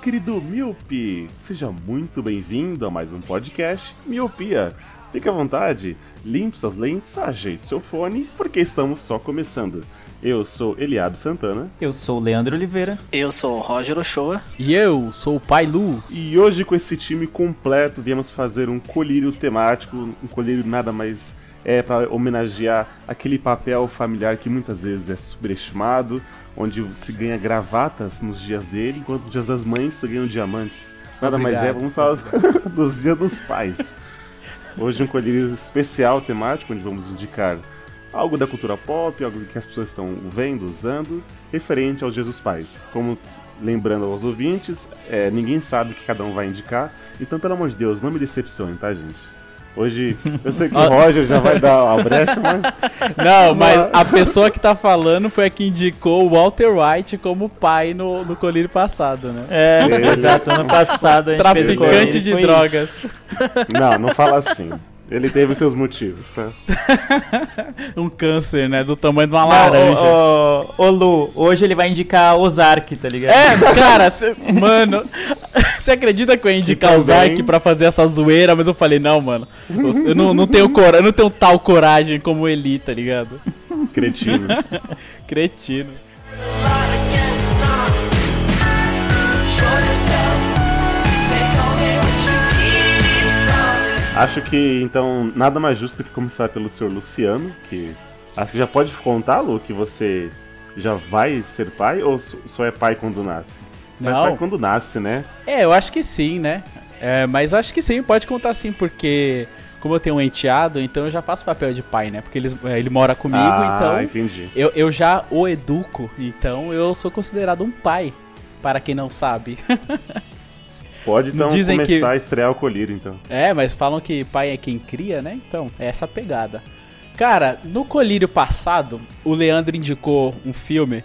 Querido Miope. Seja muito bem-vindo a mais um podcast Miopia. Fique à vontade, limpe suas lentes, ajeite seu fone, porque estamos só começando. Eu sou Eliabe Santana Eu sou o Leandro Oliveira. Eu sou o Roger Ochoa. E eu sou o Pai Lu. e hoje com esse time completo viemos fazer um colírio temático, um colírio nada mais é para homenagear aquele papel familiar que muitas vezes é superestimado, onde se ganha gravatas nos dias dele, enquanto nos dias das mães se ganham diamantes. Nada mais é, Obrigado. vamos falar dos dias dos pais. Hoje um colírio especial temático, onde vamos indicar algo da cultura pop, algo que as pessoas estão vendo, usando, referente aos dias dos pais. Como lembrando aos ouvintes, é, ninguém sabe o que cada um vai indicar, então pelo amor de Deus, não me decepcione, tá gente? Hoje, eu sei que o Roger já vai dar a brecha, mas Não, mas a pessoa que tá falando foi a que indicou o Walter White como pai no, no colírio passado, né? É, exato. Ano passado a gente Traficante de drogas. não, não fala assim. Ele teve seus motivos, tá? Um câncer, né? Do tamanho de uma laranja. ô, ô, ô, Lu, hoje ele vai indicar Ozark, tá ligado? É, cara, cê- mano, você acredita que eu ia indicar o também- Zark pra fazer essa zoeira, mas eu falei, não, mano, eu, eu não, não tenho cora, eu não tenho tal coragem como ele, tá ligado? Cretinos. Cretino. Acho que, então, nada mais justo do que começar pelo senhor Luciano, que acho que já pode contar, Lu, que você já vai ser pai ou só é pai quando nasce? Só Não. é pai quando nasce, né? É, eu acho que sim, né? É, mas eu acho que sim, pode contar sim, porque como eu tenho um enteado, então eu já faço papel de pai, né? Porque eles, é, ele mora comigo, ah, então entendi. eu, eu já o educo, então eu sou considerado um pai, para quem não sabe. Pode então Dizem começar que- a estrear o colírio, então. É, mas falam que pai é quem cria, né? Então, é essa pegada. Cara, no colírio passado, o Leandro indicou um filme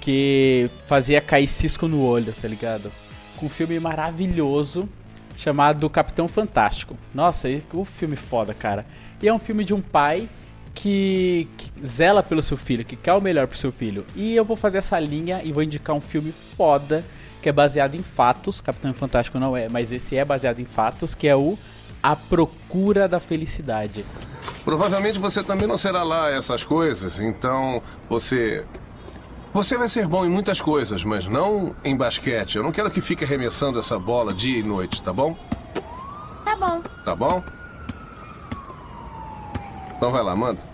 que fazia cair cisco no olho, tá ligado? Com um filme maravilhoso chamado Capitão Fantástico. Nossa, o filme foda, cara. E é um filme de um pai que, que zela pelo seu filho, que quer o melhor pro seu filho. E eu vou fazer essa linha e vou indicar um filme foda que é baseado em fatos. Capitão Fantástico não é, mas esse é baseado em fatos, que é o A Procura da Felicidade. Provavelmente você também não será lá essas coisas, então você. Você vai ser bom em muitas coisas, mas não em basquete. Eu não quero que fique arremessando essa bola dia e noite, tá bom? Tá bom. Tá bom? Então vai lá, manda.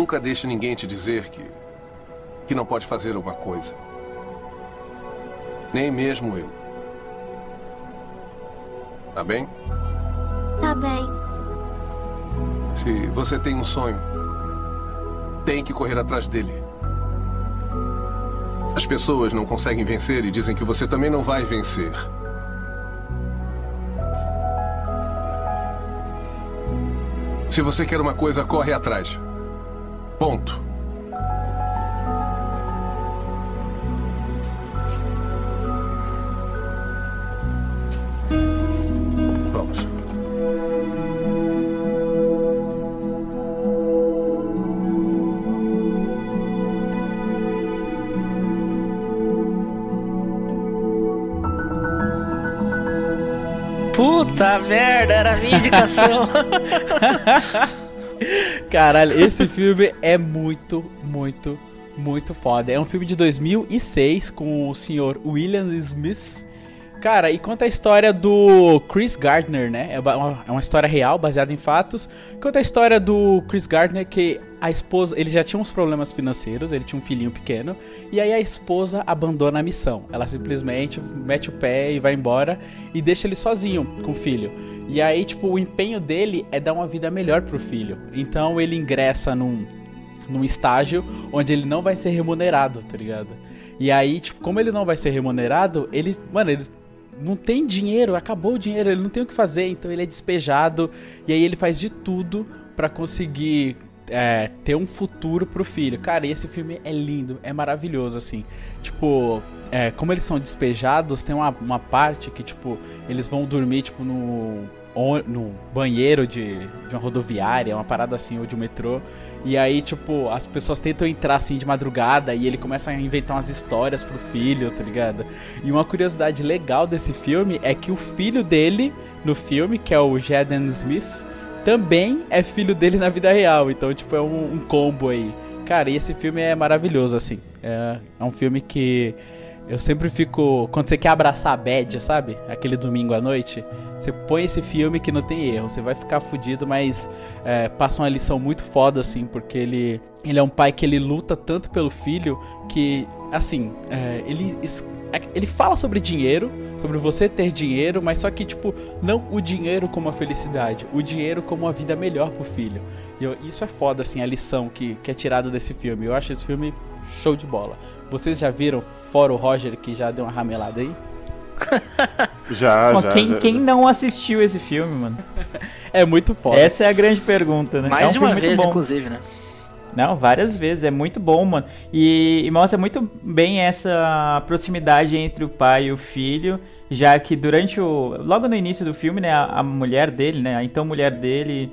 Nunca deixe ninguém te dizer que. que não pode fazer uma coisa. Nem mesmo eu. Tá bem? Tá bem. Se você tem um sonho, tem que correr atrás dele. As pessoas não conseguem vencer e dizem que você também não vai vencer. Se você quer uma coisa, corre atrás. Ponto. Vamos. Puta merda, era a minha indicação. Caralho, esse filme é muito, muito, muito foda. É um filme de 2006 com o senhor William Smith. Cara, e conta a história do Chris Gardner, né? É uma, é uma história real, baseada em fatos. Conta a história do Chris Gardner que a esposa, ele já tinha uns problemas financeiros, ele tinha um filhinho pequeno, e aí a esposa abandona a missão. Ela simplesmente mete o pé e vai embora e deixa ele sozinho com o filho. E aí, tipo, o empenho dele é dar uma vida melhor pro filho. Então ele ingressa num, num estágio onde ele não vai ser remunerado, tá ligado? E aí, tipo, como ele não vai ser remunerado, ele, mano, ele não tem dinheiro, acabou o dinheiro, ele não tem o que fazer, então ele é despejado e aí ele faz de tudo pra conseguir é, ter um futuro pro filho. Cara, esse filme é lindo, é maravilhoso, assim. Tipo, é, como eles são despejados, tem uma, uma parte que, tipo, eles vão dormir, tipo, no, no banheiro de, de uma rodoviária, uma parada assim, ou de um metrô. E aí, tipo, as pessoas tentam entrar assim de madrugada e ele começa a inventar umas histórias pro filho, tá ligado? E uma curiosidade legal desse filme é que o filho dele no filme, que é o Jaden Smith, também é filho dele na vida real. Então, tipo, é um, um combo aí. Cara, e esse filme é maravilhoso, assim. É, é um filme que eu sempre fico. Quando você quer abraçar a bad, sabe? Aquele domingo à noite. Você põe esse filme que não tem erro. Você vai ficar fudido, mas é, passa uma lição muito foda, assim, porque ele, ele é um pai que ele luta tanto pelo filho que, assim, é, ele, es- ele fala sobre dinheiro, sobre você ter dinheiro, mas só que, tipo, não o dinheiro como a felicidade, o dinheiro como uma vida melhor pro filho. E eu- isso é foda, assim, a lição que, que é tirada desse filme. Eu acho esse filme show de bola. Vocês já viram, fora o Roger, que já deu uma ramelada aí? Já, já, quem, já. quem não assistiu esse filme, mano? É muito foda. Essa é a grande pergunta, né? é Mais um de uma vez, inclusive, né? Não, várias vezes. É muito bom, mano. E, e mostra muito bem essa proximidade entre o pai e o filho. Já que durante o. Logo no início do filme, né? A, a mulher dele, né? A então mulher dele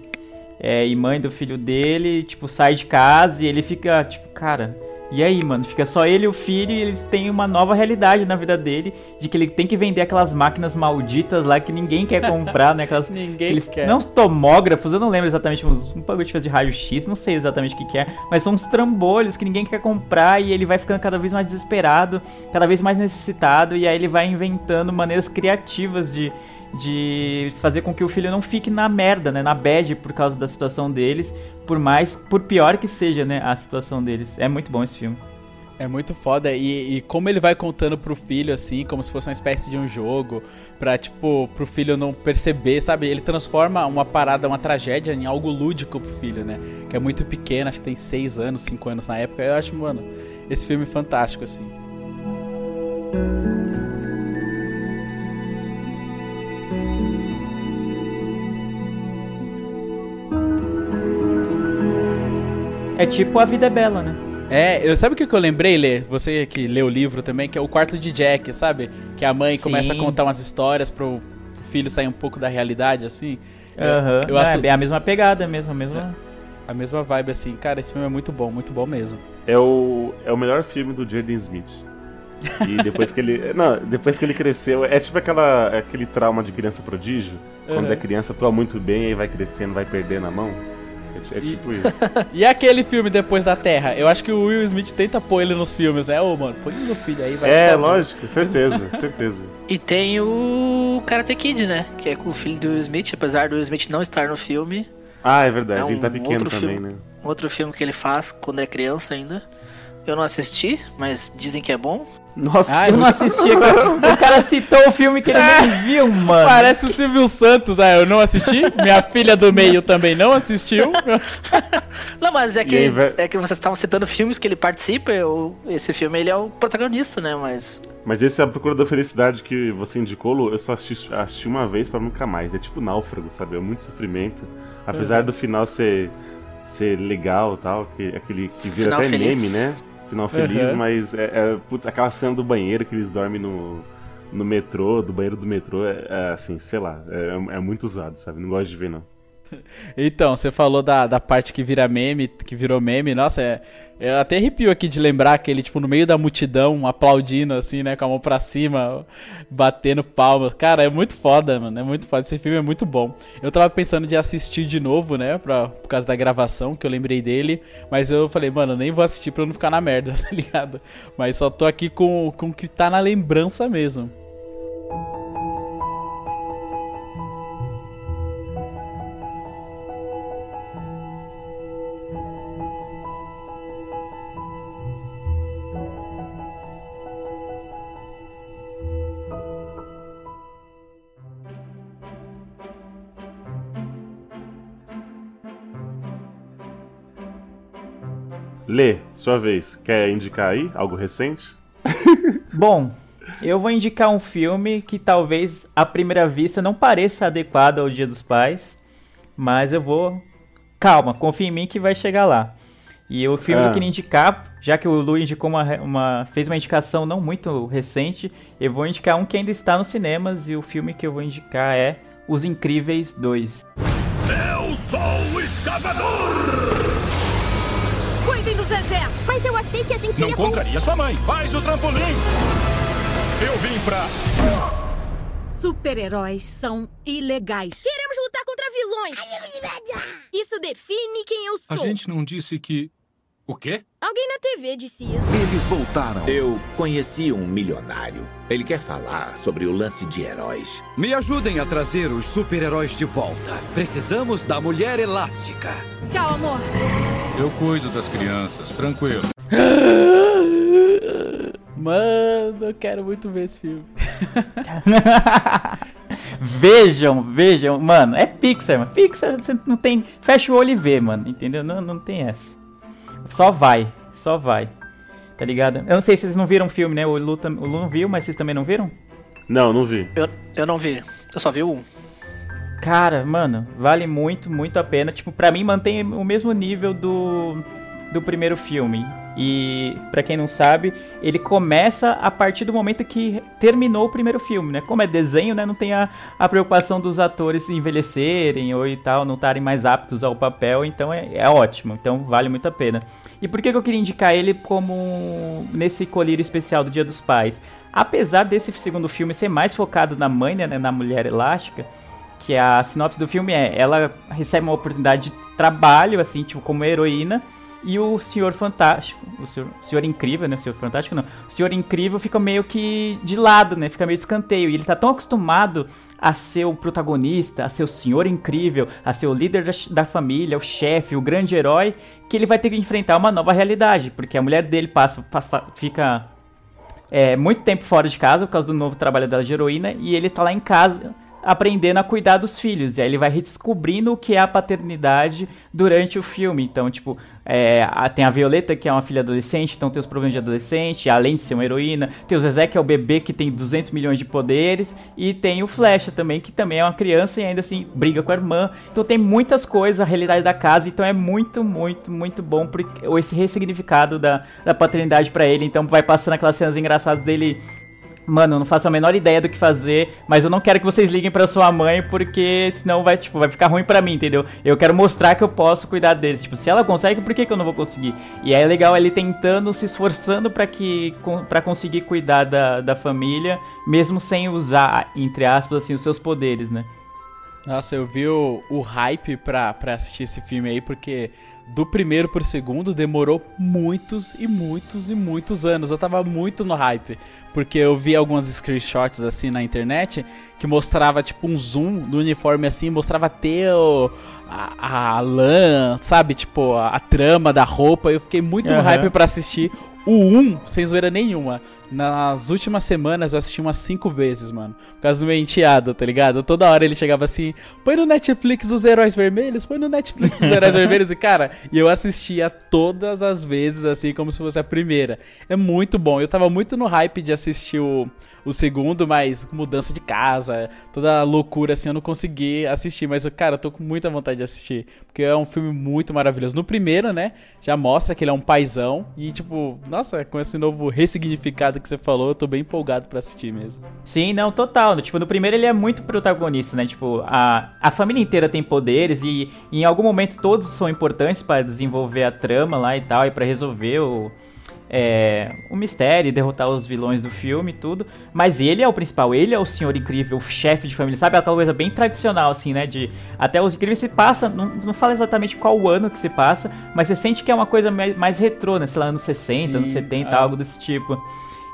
é, e mãe do filho dele, tipo, sai de casa e ele fica, tipo, cara. E aí, mano? Fica só ele e o filho e eles têm uma nova realidade na vida dele. De que ele tem que vender aquelas máquinas malditas lá que ninguém quer comprar, né? Aquelas Ninguém eles, quer. Não os tomógrafos, eu não lembro exatamente, uns, um bagulho de raio-x, não sei exatamente o que, que é, mas são uns trambolhos que ninguém quer comprar e ele vai ficando cada vez mais desesperado, cada vez mais necessitado, e aí ele vai inventando maneiras criativas de, de fazer com que o filho não fique na merda, né, na bad por causa da situação deles, por mais, por pior que seja, né, a situação deles. É muito bom esse filme. É muito foda. E, e como ele vai contando pro filho, assim, como se fosse uma espécie de um jogo, pra, tipo, pro filho não perceber, sabe? Ele transforma uma parada, uma tragédia em algo lúdico pro filho, né? Que é muito pequeno, acho que tem 6 anos, 5 anos na época. Eu acho, mano, esse filme fantástico, assim. É tipo A Vida é Bela, né? É, eu, sabe o que eu lembrei, Lê? Você que lê o livro também, que é o quarto de Jack, sabe? Que a mãe Sim. começa a contar umas histórias pro filho sair um pouco da realidade, assim. É, Aham. eu acho É a mesma pegada mesmo, a mesma... a mesma vibe, assim. Cara, esse filme é muito bom, muito bom mesmo. É o, é o melhor filme do Jaden Smith. E depois que ele. Não, depois que ele cresceu. É tipo aquela, aquele trauma de criança prodígio. Quando Uhum. é criança, atua muito bem, aí vai crescendo, vai perdendo a mão. É, é tipo isso. E aquele filme Depois da Terra? Eu acho que o Will Smith tenta pôr ele nos filmes, né? Ô, mano, põe meu filho aí, vai. É, bom. lógico, certeza, certeza. E tem o Karate Kid, né? Que é com o filho do Will Smith, apesar do Will Smith não estar no filme. Ah, é verdade, É um ele tá pequeno outro também, filme. né? Um outro filme que ele faz quando é criança ainda. Eu não assisti, mas dizem que é bom. Nossa, Ai, Eu não assisti, cara. o cara citou o filme que ele nem viu, mano. Parece o Silvio Santos, ah, eu não assisti. Minha filha do meio também não assistiu. Não, mas é que, aí, é que vocês estavam citando filmes que ele participa. Eu, esse filme ele é o protagonista, né? Mas. Mas esse é a Procura da Felicidade que você indicou, Lu, eu só assisti, assisti uma vez pra nunca mais. É tipo náufrago, sabe? É muito sofrimento. Apesar do final ser, ser legal e tal, que, aquele que vira Final até feliz. meme, né? Final feliz, Uhum. mas é, é, putz, aquela cena do banheiro que eles dormem no, no metrô, do banheiro do metrô, é, é, assim, sei lá, é, é muito zoado, sabe? Não gosto de ver, não. Então, você falou da, da parte que vira meme, que virou meme, nossa, é, eu até arrepio aqui de lembrar aquele, tipo, no meio da multidão, aplaudindo, assim, né, com a mão pra cima, batendo palmas. Cara, é muito foda, mano, é muito foda, esse filme é muito bom. Eu tava pensando de assistir de novo, né, pra, por causa da gravação, que eu lembrei dele, mas eu falei, mano, nem vou assistir pra eu não ficar na merda, tá ligado? Mas só tô aqui com, com o que tá na lembrança mesmo. Lê, sua vez. Quer indicar aí algo recente? Bom, eu vou indicar um filme que talvez à primeira vista não pareça adequado ao Dia dos Pais, mas eu vou. Calma, confia em mim que vai chegar lá. E o filme Ah. que eu queria indicar, já que o Lu indicou uma, uma- fez uma indicação não muito recente, eu vou indicar um que ainda está nos cinemas e o filme que eu vou indicar é Os Incríveis 2. Eu sou o escavador! Mas eu achei que a gente Não ia... contraria sua mãe. Faz o trampolim. Eu vim pra... Super-heróis são ilegais. Queremos lutar contra vilões! Isso define quem eu sou. A gente não disse que... O quê? Alguém na TV disse isso. Eles voltaram. Eu conheci um milionário. Ele quer falar sobre o lance de heróis. Me ajudem a trazer os super-heróis de volta. Precisamos da mulher elástica. Tchau, amor. Eu cuido das crianças, tranquilo. Mano, eu quero muito ver esse filme. vejam, vejam, mano, é Pixar, mano. Pixar você não tem. Fecha o olho e vê, mano, entendeu? Não, não tem essa. Só vai, só vai. Tá ligado? Eu não sei se vocês não viram o filme, né? O Lu, o Lu não viu, mas vocês também não viram? Não, não vi. Eu, eu não vi. Eu só vi um. Cara, mano, vale muito, muito a pena. Tipo, pra mim mantém o mesmo nível do, do primeiro filme. E, pra quem não sabe, ele começa a partir do momento que terminou o primeiro filme, né? Como é desenho, né? Não tem a, a preocupação dos atores envelhecerem ou e tal, não estarem mais aptos ao papel. Então é, é ótimo. Então vale muito a pena. E por que, que eu queria indicar ele como nesse colírio especial do Dia dos Pais? Apesar desse segundo filme ser mais focado na mãe, né? Na mulher elástica que a sinopse do filme é, ela recebe uma oportunidade de trabalho, assim, tipo, como heroína, e o Senhor Fantástico, o Senhor, Senhor Incrível, né, o Senhor Fantástico não, o Senhor Incrível fica meio que de lado, né, fica meio escanteio, e ele tá tão acostumado a ser o protagonista, a ser o Senhor Incrível, a ser o líder da, da família, o chefe, o grande herói, que ele vai ter que enfrentar uma nova realidade, porque a mulher dele passa, passa fica é, muito tempo fora de casa por causa do novo trabalho dela de heroína e ele tá lá em casa aprendendo a cuidar dos filhos. E aí ele vai redescobrindo o que é a paternidade durante o filme. Então, tipo, é, tem a Violeta, que é uma filha adolescente, então tem os problemas de adolescente, além de ser uma heroína. Tem o Zezé, que é o bebê que tem 200 milhões de poderes. E tem o Flecha também, que também é uma criança e ainda assim briga com a irmã. Então tem muitas coisas, a realidade da casa. Então é muito, muito, muito bom esse ressignificado da, da paternidade pra ele. Então vai passando aquelas cenas engraçadas dele Mano, eu não faço a menor ideia do que fazer, mas eu não quero que vocês liguem pra sua mãe, porque senão vai, tipo, vai ficar ruim pra mim, entendeu? Eu quero mostrar que eu posso cuidar deles. Tipo, se ela consegue, por que, que eu não vou conseguir? E aí é legal ele tentando, se esforçando pra que para conseguir cuidar da, da família, mesmo sem usar, entre aspas, assim, os seus poderes, né? Nossa, eu vi o, o hype pra, pra assistir esse filme aí, porque do primeiro pro segundo demorou muitos e muitos e muitos anos. Eu tava muito no hype, porque eu vi algumas screenshots assim na internet que mostrava tipo um zoom do uniforme assim, mostrava até o, a, a lã, sabe? Tipo, a, a trama da roupa. Eu fiquei muito no Aham. hype pra assistir o 1, sem zoeira nenhuma. Nas últimas semanas eu assisti umas 5 vezes, mano. Por causa do meu enteado, tá ligado? Toda hora ele chegava assim: põe no Netflix os Heróis Vermelhos, põe no Netflix os Heróis Vermelhos. E cara, e eu assistia todas as vezes, assim, como se fosse a primeira. É muito bom. Eu tava muito no hype de assistir o, o segundo, mas mudança de casa, toda loucura assim, eu não consegui assistir. Mas, cara, eu tô com muita vontade de assistir. Porque é um filme muito maravilhoso. No primeiro, né, já mostra que ele é um paizão. E, tipo, nossa, com esse novo ressignificado que você falou, eu tô bem empolgado pra assistir mesmo. Sim, não, total. Tipo, no primeiro ele é muito protagonista, né? Tipo, a, a família inteira tem poderes e, e em algum momento todos são importantes para desenvolver a trama lá e tal, e para resolver o, é, o mistério, derrotar os vilões do filme e tudo. Mas ele é o principal, ele é o senhor incrível, o chefe de família, sabe? Aquela coisa bem tradicional, assim, né? De até os incríveis se passa, não, não fala exatamente qual o ano que se passa, mas você sente que é uma coisa mais, mais retrô, né? Sei lá, anos 60, Sim, anos 70, ah. algo desse tipo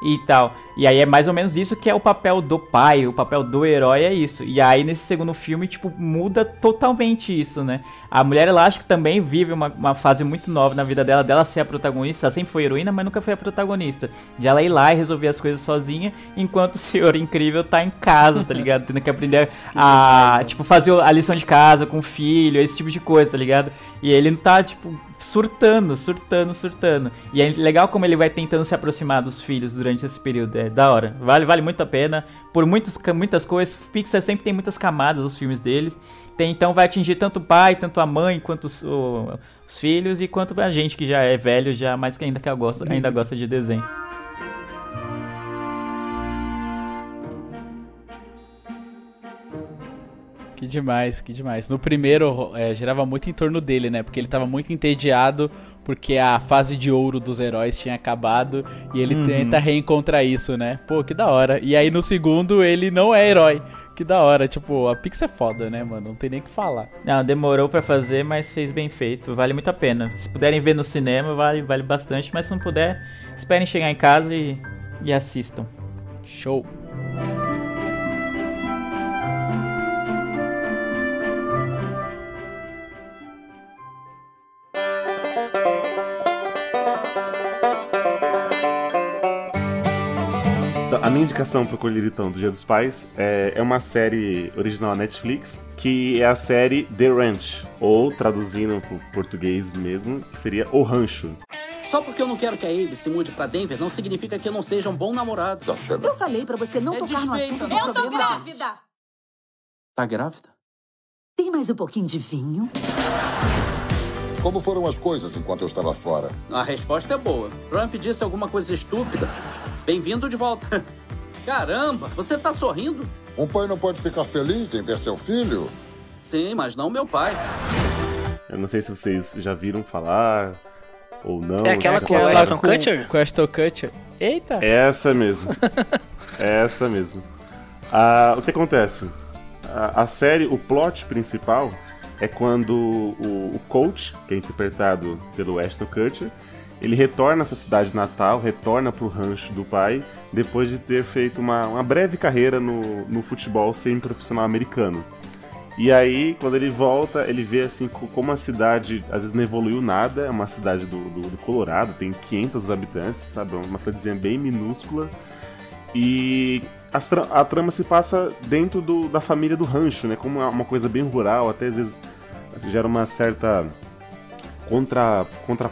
e tal. E aí é mais ou menos isso que é o papel do pai, o papel do herói é isso. E aí nesse segundo filme, tipo, muda totalmente isso, né? A mulher elástica também vive uma, uma fase muito nova na vida dela, dela ser a protagonista. Ela sempre foi heroína, mas nunca foi a protagonista. De ela ir lá e resolver as coisas sozinha, enquanto o senhor incrível tá em casa, tá ligado? Tendo que aprender a, tipo, fazer a lição de casa com o filho, esse tipo de coisa, tá ligado? E ele tá, tipo, surtando, surtando, surtando. E é legal como ele vai tentando se aproximar dos filhos durante esse período. É da hora. Vale, vale muito a pena. Por muitas, muitas coisas. Pixar sempre tem muitas camadas os filmes deles. Tem, então vai atingir tanto o pai, tanto a mãe, quanto os, o, os filhos e quanto a gente que já é velho, já mais que ainda que ainda gosta de desenho. Que demais, que demais. No primeiro, é, girava muito em torno dele, né? Porque ele tava muito entediado porque a fase de ouro dos heróis tinha acabado e ele uhum. tenta reencontrar isso, né? Pô, que da hora. E aí no segundo ele não é herói. Que da hora, tipo, a Pix é foda, né, mano? Não tem nem o que falar. Não, demorou para fazer, mas fez bem feito. Vale muito a pena. Se puderem ver no cinema, vale, vale bastante. Mas se não puder, esperem chegar em casa e, e assistam. Show! A minha indicação pro Colheritão do Dia dos Pais é, é uma série original Netflix, que é a série The Ranch, ou traduzindo pro português mesmo, seria O Rancho. Só porque eu não quero que a Abe se mude pra Denver não significa que eu não seja um bom namorado. Tá eu falei pra você não é tocar no assunto do Eu tô grávida! Tá grávida? Tem mais um pouquinho de vinho? Como foram as coisas enquanto eu estava fora? A resposta é boa. Trump disse alguma coisa estúpida. Bem-vindo de volta. Caramba, você tá sorrindo? Um pai não pode ficar feliz em ver seu filho? Sim, mas não meu pai. Eu não sei se vocês já viram falar ou não. É aquela com o Ashton Kutcher? Com Ashton Kutcher. Eita! É essa mesmo. é essa mesmo. Ah, o que acontece? A, a, série, o plot principal é quando o, o coach, que é interpretado pelo Ashton Kutcher, ele retorna à sua cidade natal, retorna para o rancho do pai, depois de ter feito uma, uma breve carreira no, no futebol semi-profissional americano. E aí, quando ele volta, ele vê assim como a cidade às vezes não evoluiu nada. É uma cidade do, do, do Colorado, tem 500 habitantes, sabe? Uma cidadezinha bem minúscula. E a, a trama se passa dentro do, da família do rancho, né? Como uma coisa bem rural, até às vezes gera uma certa contra, contra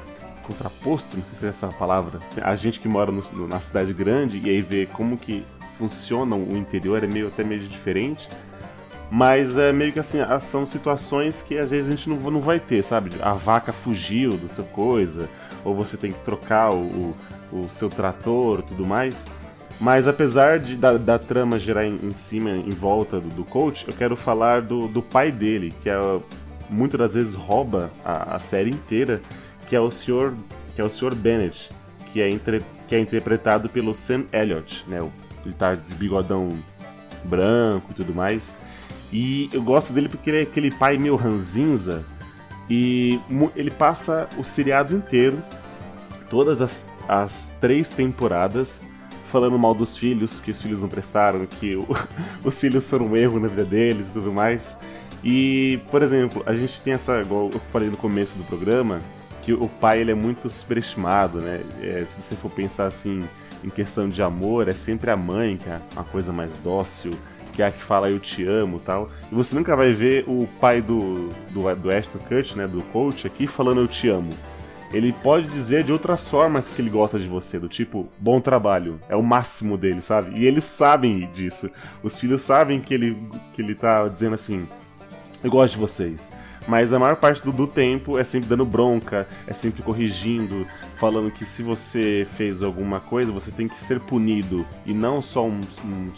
contraposto, não sei se é essa palavra, a gente que mora no, na cidade grande e aí vê como que funciona o interior é meio até meio diferente, mas é meio que assim, são situações que às vezes a gente não, não vai ter, sabe? A vaca fugiu da sua coisa, ou você tem que trocar o, o, o seu trator tudo mais. Mas apesar de, da, da trama gerar em, em, cima, em volta do, do coach, eu quero falar do, do pai dele, que é, muitas das vezes rouba a, a série inteira que é o Sr. que é o Sr. Bennett, que é, entre, que é interpretado pelo Sam Elliott, né? Ele tá de bigodão branco e tudo mais. E eu gosto dele porque ele é aquele pai meio ranzinza e ele passa o seriado inteiro, todas as, as três temporadas, falando mal dos filhos, que os filhos não prestaram, que o, os filhos foram um erro na vida deles e tudo mais. E, por exemplo, a gente tem essa, igual eu falei no começo do programa, que o pai ele é muito superestimado, né? É, se você for pensar assim em questão de amor, é sempre a mãe que é a coisa mais dócil, que é a que fala eu te amo tal. E você nunca vai ver o pai do, do, do Ashton Kutcher, né, do coach aqui, falando eu te amo. Ele pode dizer de outras formas que ele gosta de você, do tipo, bom trabalho, é o máximo dele, sabe? E eles sabem disso. Os filhos sabem que ele, que ele tá dizendo assim, eu gosto de vocês. Mas a maior parte do, do tempo é sempre dando bronca, é sempre corrigindo, falando que se você fez alguma coisa, você tem que ser punido e não só um, um,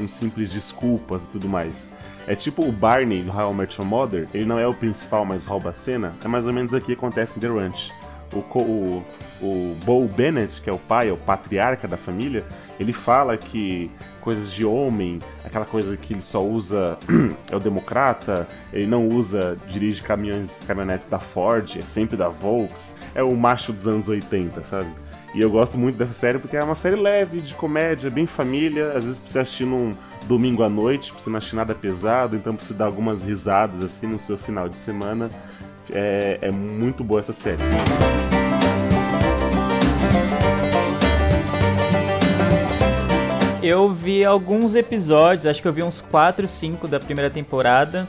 um simples desculpas e tudo mais. É tipo o Barney do How I Met Your Mother, ele não é o principal, mas rouba a cena. É mais ou menos aqui que acontece em The Ranch. O, o, o Bo Bennett, que é o pai, é o patriarca da família, ele fala que coisas de homem, aquela coisa que ele só usa é o democrata, ele não usa, dirige caminhões, caminhonetes da Ford, é sempre da Volks, é o macho dos anos 80, sabe? E eu gosto muito dessa série porque é uma série leve, de comédia, bem família, às vezes precisa assistir num domingo à noite, pra você não assistir nada pesado, então você dar algumas risadas assim no seu final de semana. É, é muito boa essa série. Eu vi alguns episódios, acho que eu vi uns 4, 5 da primeira temporada.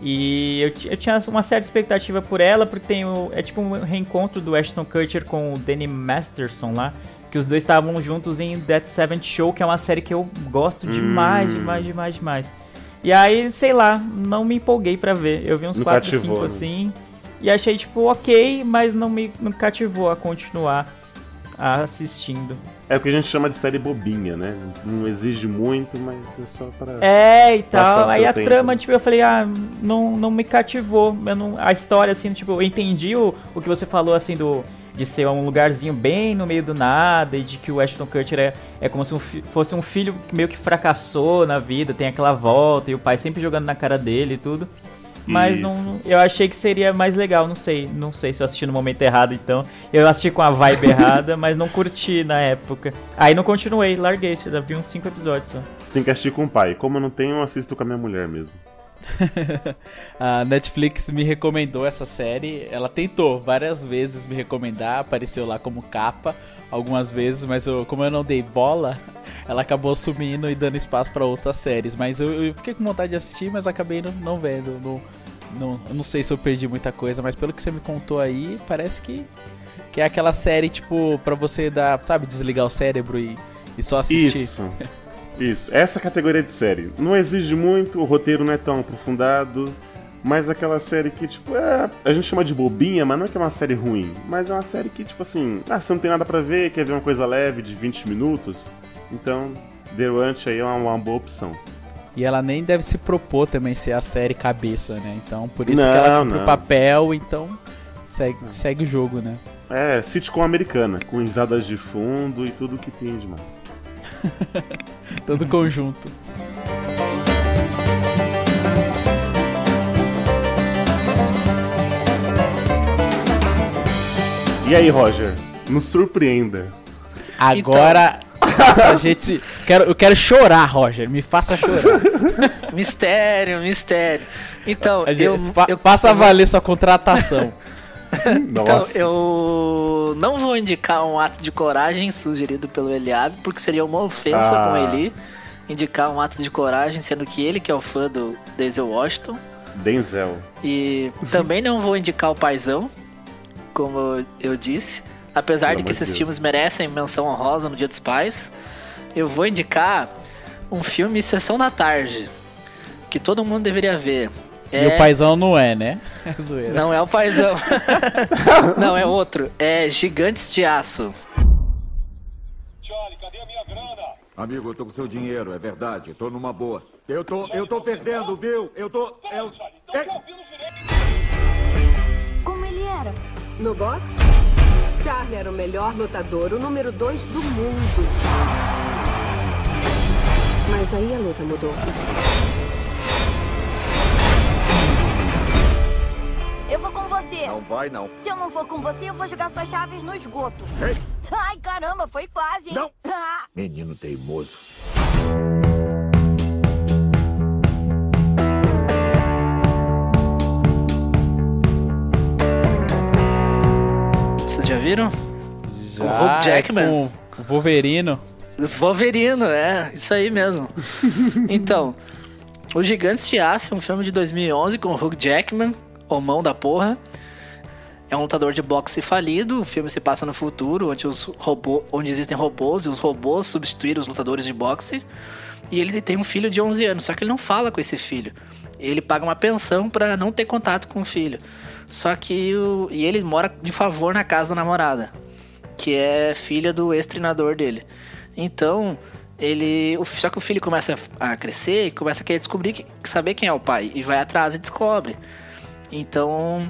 E eu, eu, tinha uma certa expectativa por ela, porque tem o, é tipo um reencontro do Ashton Kutcher com o Danny Masterson lá. Que os dois estavam juntos em That Seventh Show, que é uma série que eu gosto demais, hum. demais, demais, demais. E aí, sei lá, não me empolguei para ver. Eu vi uns 4, 5 né? assim. E achei, tipo, ok, mas não me não cativou a continuar assistindo. É o que a gente chama de série bobinha, né? Não exige muito, mas é só para. É, e tal. Aí a tempo. trama, tipo, eu falei, ah, não, não me cativou. Eu não, a história, assim, tipo, eu entendi o, o que você falou, assim, do. De ser um lugarzinho bem no meio do nada e de que o Ashton Kutcher é, é como se um, fosse um filho que meio que fracassou na vida, tem aquela volta e o pai sempre jogando na cara dele e tudo. Mas não, eu achei que seria mais legal, não sei. Não sei se eu assisti no momento errado, então. Eu assisti com a vibe errada, mas não curti na época. Aí não continuei, larguei, já vi uns 5 episódios só. Você tem que assistir com o pai. Como eu não tenho, eu assisto com a minha mulher mesmo. a Netflix me recomendou essa série. Ela tentou várias vezes me recomendar, apareceu lá como capa algumas vezes, mas eu, como eu não dei bola, ela acabou sumindo e dando espaço para outras séries. Mas eu, eu, fiquei com vontade de assistir, mas acabei não, não vendo. Não, não, não sei se eu perdi muita coisa, mas pelo que você me contou aí, parece que, que é aquela série, tipo, para você dar, sabe, desligar o cérebro e, e só assistir. Isso. Isso, essa categoria de série. Não exige muito, o roteiro não é tão aprofundado, mas aquela série que, tipo, é. A gente chama de bobinha, mas não é que é uma série ruim. Mas é uma série que, tipo assim, ah, você não tem nada para ver, quer ver uma coisa leve de 20 minutos. Então, The Ranch aí é uma, uma boa opção. E ela nem deve se propor também ser a série cabeça, né? Então, por isso não, que ela cumpre o papel, então segue, segue o jogo, né? É, sitcom americana, com risadas de fundo e tudo que tem demais. Todo conjunto. E aí, Roger? Nos surpreenda. Agora então... a gente. Quero, eu quero chorar, Roger. Me faça chorar. mistério, mistério. Então, gente, eu, eu, faça eu... valer sua contratação. então, eu não vou indicar um ato de coragem sugerido pelo Eliabe, porque seria uma ofensa ah. com ele indicar um ato de coragem, sendo que ele que é o fã do Denzel Washington. Denzel. E também não vou indicar o Paizão, como eu disse. Apesar Pelo de que esses Deus. filmes merecem menção honrosa no Dia dos Pais, eu vou indicar um filme Sessão da Tarde, que todo mundo deveria ver. É... E o paizão não é, né? É zoeira. Não é o paizão. não, é outro. É Gigantes de Aço. Charlie, cadê a minha grana? Amigo, eu tô com seu dinheiro, é verdade. Tô numa boa. Eu tô, eu tô perdendo, viu? Eu tô. Eu... Como ele era? No box? Charlie era o melhor lutador, o número dois do mundo. Mas aí a luta mudou. Eu vou com você. Não vai, não. Se eu não for com você, eu vou jogar suas chaves no esgoto. Ei. Ai, caramba, foi quase, hein? Não. Menino teimoso. Viram? Já, com o Jackman. É com o Wolverino. Wolverino, é, isso aí mesmo. então, Os Gigantes de Aço é um filme de 2011 com o Hugh Jackman, o mão da porra. É um lutador de boxe falido. O filme se passa no futuro, onde, os robô, onde existem robôs e os robôs substituíram os lutadores de boxe. E ele tem um filho de 11 anos, só que ele não fala com esse filho. Ele paga uma pensão pra não ter contato com o filho. Só que o, e ele mora de favor na casa da namorada, que é filha do ex-treinador dele. Então, ele, só que o filho começa a crescer e começa a querer descobrir, saber quem é o pai e vai atrás e descobre. Então,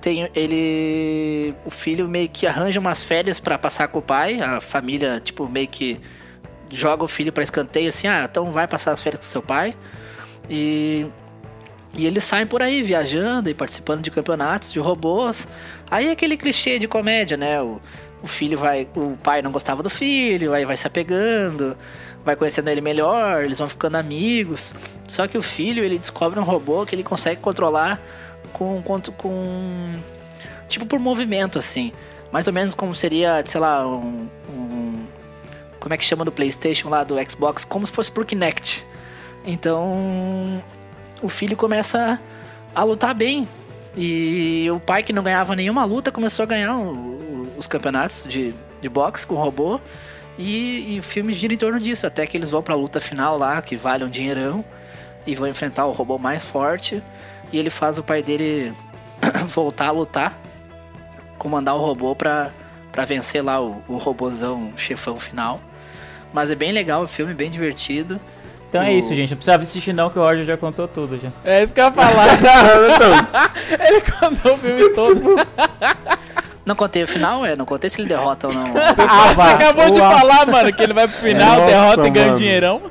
tem ele, o filho meio que arranja umas férias pra passar com o pai, a família tipo meio que joga o filho pra escanteio assim, ah, então vai passar as férias com seu pai. E e eles saem por aí viajando e participando de campeonatos de robôs. Aí é aquele clichê de comédia, né? O, o filho vai. O pai não gostava do filho, aí vai se apegando, vai conhecendo ele melhor, eles vão ficando amigos. Só que o filho, ele descobre um robô que ele consegue controlar com. com, com tipo por movimento, assim. Mais ou menos como seria, sei lá, um. um como é que chama do PlayStation lá, do Xbox? Como se fosse por Kinect. Então o filho começa a lutar bem. E o pai que não ganhava nenhuma luta começou a ganhar os campeonatos de, de boxe com o robô. E, e o filme gira em torno disso, até que eles vão pra luta final lá, que vale um dinheirão, e vão enfrentar o robô mais forte. E ele faz o pai dele voltar a lutar, comandar o robô pra vencer lá o, o robôzão chefão final. Mas é bem legal o filme, bem divertido. Então é isso, gente. Não precisava assistir não, que o Roger já contou tudo já. É isso que eu ia falar. ele contou o filme todo. Não contei o final, é? Não contei se ele derrota ou não. Você acabou de falar, mano, que ele vai pro final, Nossa, derrota e ganha um mano. dinheirão.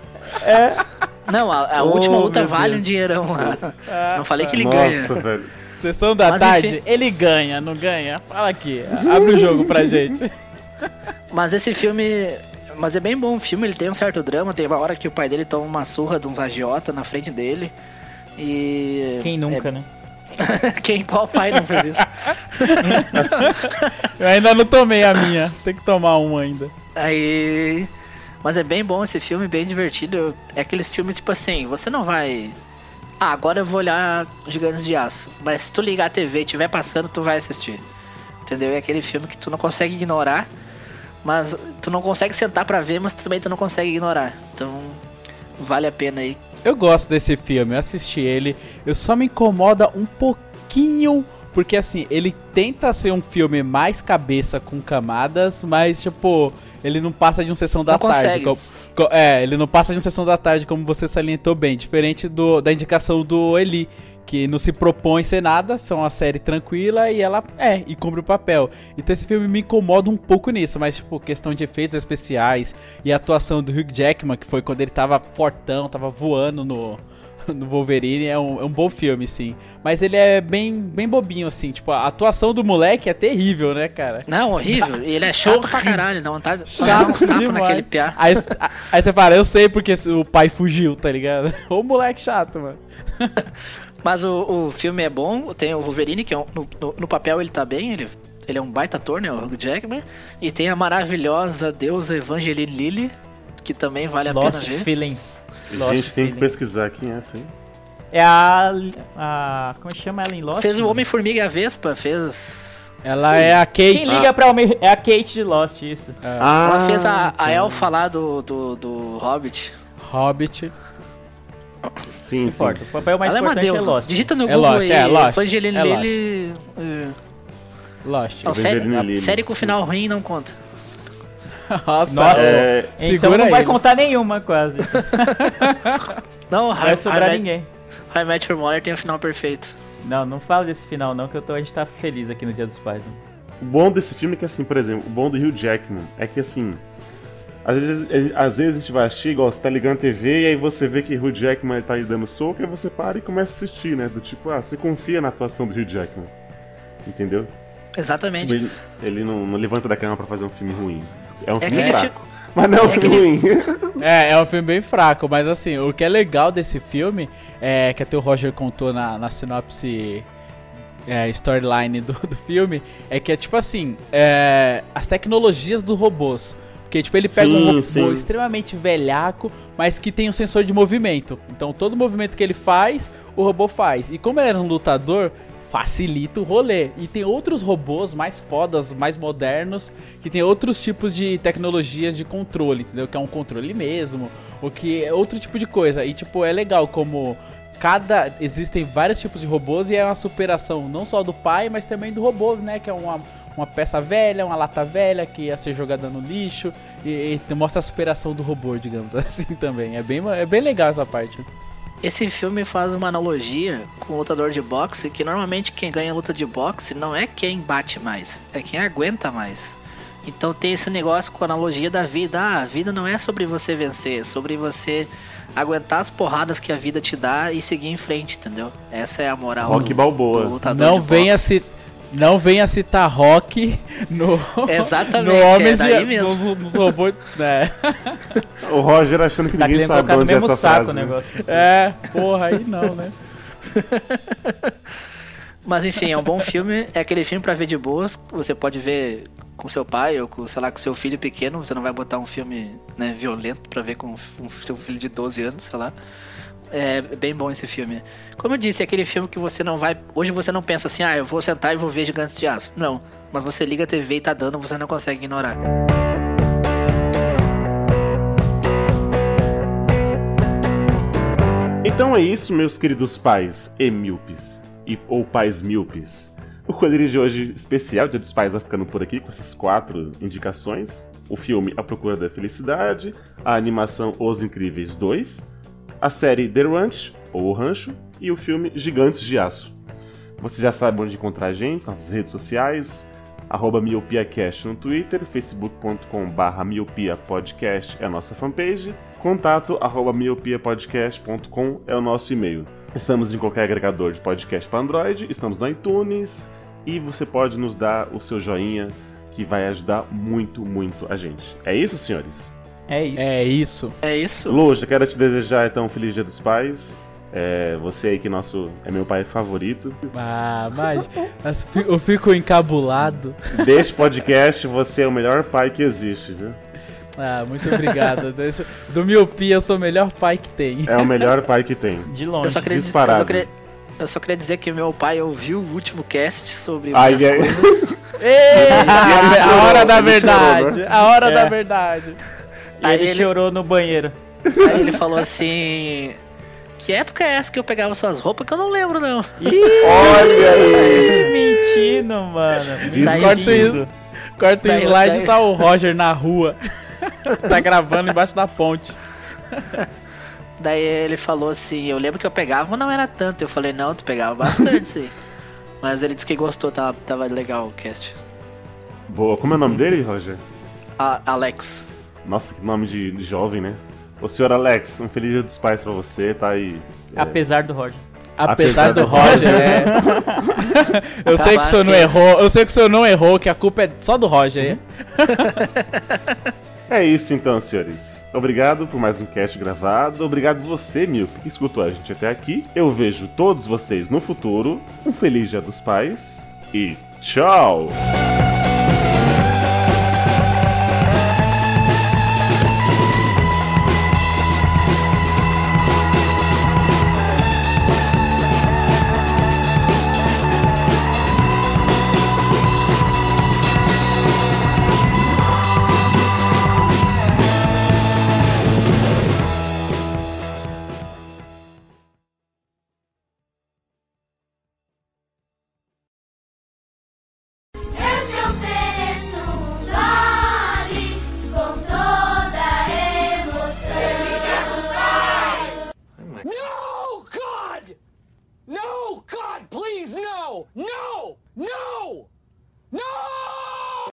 Não, a, a Oh, última luta vale Deus. um dinheirão lá. Ah, não falei que ele Nossa, ganha. velho. Sessão da Mas, tarde, enfim. ele ganha, não ganha? Fala aqui, abre o jogo pra gente. Mas esse filme. Mas é bem bom o filme, ele tem um certo drama. Tem uma hora que o pai dele toma uma surra de uns agiota na frente dele. E. Quem nunca, é- né? Quem, qual pai não fez isso? Eu ainda não tomei a minha, tem que tomar uma ainda. Aí. Mas é bem bom esse filme, bem divertido. É aqueles filmes tipo assim, você não vai. Ah, agora eu vou olhar Gigantes de Aço. Mas se tu ligar a TV e estiver passando, tu vai assistir. Entendeu? É aquele filme que tu não consegue ignorar. Mas tu não consegue sentar pra ver, mas também tu não consegue ignorar. Então, vale a pena aí. Eu gosto desse filme, eu assisti ele. Eu só me incomoda um pouquinho. Porque assim, ele tenta ser um filme mais cabeça com camadas, mas tipo, ele não passa de um sessão da Não tarde. consegue. É, ele não passa de um sessão da tarde, como você salientou bem. Diferente do, da indicação do Eli, que não se propõe ser nada, são uma série tranquila e ela é, e cumpre o papel. Então esse filme me incomoda um pouco nisso, mas tipo, questão de efeitos especiais e a atuação do Hugh Jackman, que foi quando ele tava fortão, tava voando no, no Wolverine, é um, é um bom filme, sim. Mas ele é bem, bem bobinho, assim, tipo, a atuação do moleque é terrível, né, cara? Não, horrível. E ele é chato pra caralho, dá vontade de dar Chato uns tapas naquele piá. Aí, aí você fala, eu sei porque o pai fugiu, tá ligado? Ô moleque chato, mano. Mas o, o filme é bom, tem o Wolverine, que é um- no, no- no papel ele tá bem, ele, ele é um baita ator, né, o Hugh Jackman. E tem a maravilhosa deusa Evangeline Lilly, que também vale a Lost pena ver. Feelings. A Lost gente tem que pesquisar quem é essa aí. É a, a. Como chama ela em Lost? Fez o Homem-Formiga e a Vespa, fez... Ela é a Kate. Quem liga pra Homem. É a Kate de Lost, isso. Ela fez a, a elfa lá do, do, do Hobbit. Hobbit. Sim, importa. O papel mais Ela é uma importante é deusa. Lost. Digita no É Google Lost, aí, é Lost, Evangeline é Lost. É. Lost. Não, série, série com final ruim não conta. Nossa, Nossa, É, então segura não vai ele. contar nenhuma, quase. Não, Não vai sobrar Met- ninguém. I Met Your Mother tem o final perfeito. Não, não fala desse final, não, que eu tô, a gente tá feliz aqui no Dia dos Pais. né? O bom desse filme é que, assim, por exemplo, o bom do Hugh Jackman é que, assim, às vezes, é- às vezes a gente vai assistir, igual você tá ligando a TV e aí você vê que Hugh Jackman tá aí dando soco, aí você para e começa a assistir, né? Do tipo, ah, você confia na atuação do Hugh Jackman. Entendeu? Exatamente. Tipo, ele ele não, não levanta da cama pra fazer um filme ruim. É um É filme aquele fraco. fi- Mas não é um é filme aquele- ruim. É, é um filme bem fraco, mas assim, o que é legal desse filme é que até o Roger contou na, na sinopse é, storyline do, do filme, é que é tipo assim, é, as tecnologias dos robôs. Porque, tipo, ele pega um Sim, robô sim. extremamente velhaco, mas que tem um sensor de movimento. Então, todo movimento que ele faz, o robô faz. E como ele era um lutador, facilita o rolê. E tem outros robôs mais fodas, mais modernos, que tem outros tipos de tecnologias de controle, entendeu? Que é um controle mesmo, ou que é outro tipo de coisa. E, tipo, é legal como cada. Existem vários tipos de robôs e é uma superação não só do pai, mas também do robô, né? Que é uma, uma peça velha, uma lata velha que ia ser jogada no lixo. E, e mostra a superação do robô, digamos assim também. É bem, é bem legal essa parte. Esse filme faz uma analogia com o lutador de boxe, que normalmente quem ganha a luta de boxe não é quem bate mais, é quem aguenta mais. Então tem esse negócio com a analogia da vida. Ah, a vida não é sobre você vencer, é sobre você aguentar as porradas que a vida te dá e seguir em frente, entendeu? Essa é a moral Rock do, Balboa. do lutador Não de venha boxe. se. Não venha citar rock no. Exatamente, no Homens é de. mesmo. Nos, nos robôs. É. O Roger achando que Tá ninguém sabe onde é mesmo essa saco frase. o negócio. é, porra, aí não, né? Mas enfim, é um bom filme. É aquele filme pra ver de boas. Você pode ver com seu pai ou com, sei lá, com seu filho pequeno. Você não vai botar um filme né, violento pra ver com um, seu filho de 12 anos, sei lá. É bem bom esse filme. Como eu disse, é aquele filme que você não vai. Hoje você não pensa assim, ah, eu vou sentar e vou ver Gigantes de Aço. Não. Mas você liga a TV e tá dando, você não consegue ignorar. Então é isso, meus queridos pais e míopes. E, ou pais míopes. O colírio de hoje especial, Dia dos Pais, vai ficando por aqui com essas quatro indicações. O filme A Procura da Felicidade, a animação Os Incríveis 2, a série The Ranch, ou O Rancho, e o filme Gigantes de Aço. Você já sabe onde encontrar a gente, nossas redes sociais, arroba miopiacast no Twitter, facebook.com barra miopiapodcast é a nossa fanpage, contato arroba miopiapodcast.com é o nosso e-mail. Estamos em qualquer agregador de podcast para Android, estamos no iTunes e você pode nos dar o seu joinha que vai ajudar muito, muito a gente. É isso, senhores? É isso. É isso. É isso. Lu, já quero te desejar então um feliz Dia dos Pais. É, você aí que nosso é meu pai favorito. Ah, mas mas eu fico encabulado. Deste podcast, você é o melhor pai que existe, viu? Ah, muito obrigado. Do miopia, eu sou o melhor pai que tem. É o melhor pai que tem. De Eu longe. só queria, dizer, eu, disparado. só queria, eu só queria dizer que meu pai ouviu o último cast sobre Ai, ai. coisas. Ei, a, a hora da verdade. né? A hora É. da verdade. E Aí ele, ele- chorou no banheiro. Aí ele falou assim. Que época é essa que eu pegava suas roupas que eu não lembro, não. Olha aí! Mentindo, mano. Corta isso. Corta o slide daí- tá o Roger na rua. Tá gravando embaixo da ponte. Daí ele falou assim, eu lembro que eu pegava, mas não era tanto. Eu falei, não, tu pegava bastante, sim. Mas ele disse que gostou, tava, tava legal o cast. Boa, como é o nome dele, Roger? A- Alex. Nossa, que nome de, de jovem, né? Ô senhor Alex, um feliz dia dos pais pra você, tá aí. é, Apesar do Roger. Apesar, Apesar do do Roger, é. eu sei que o senhor não errou. Eu sei que o senhor não errou, que a culpa é só do Roger, hein? É isso então, senhores. Obrigado por mais um cast gravado. Obrigado você, Milp, que escutou a gente até aqui. Eu vejo todos vocês no futuro. Um feliz dia dos pais e tchau!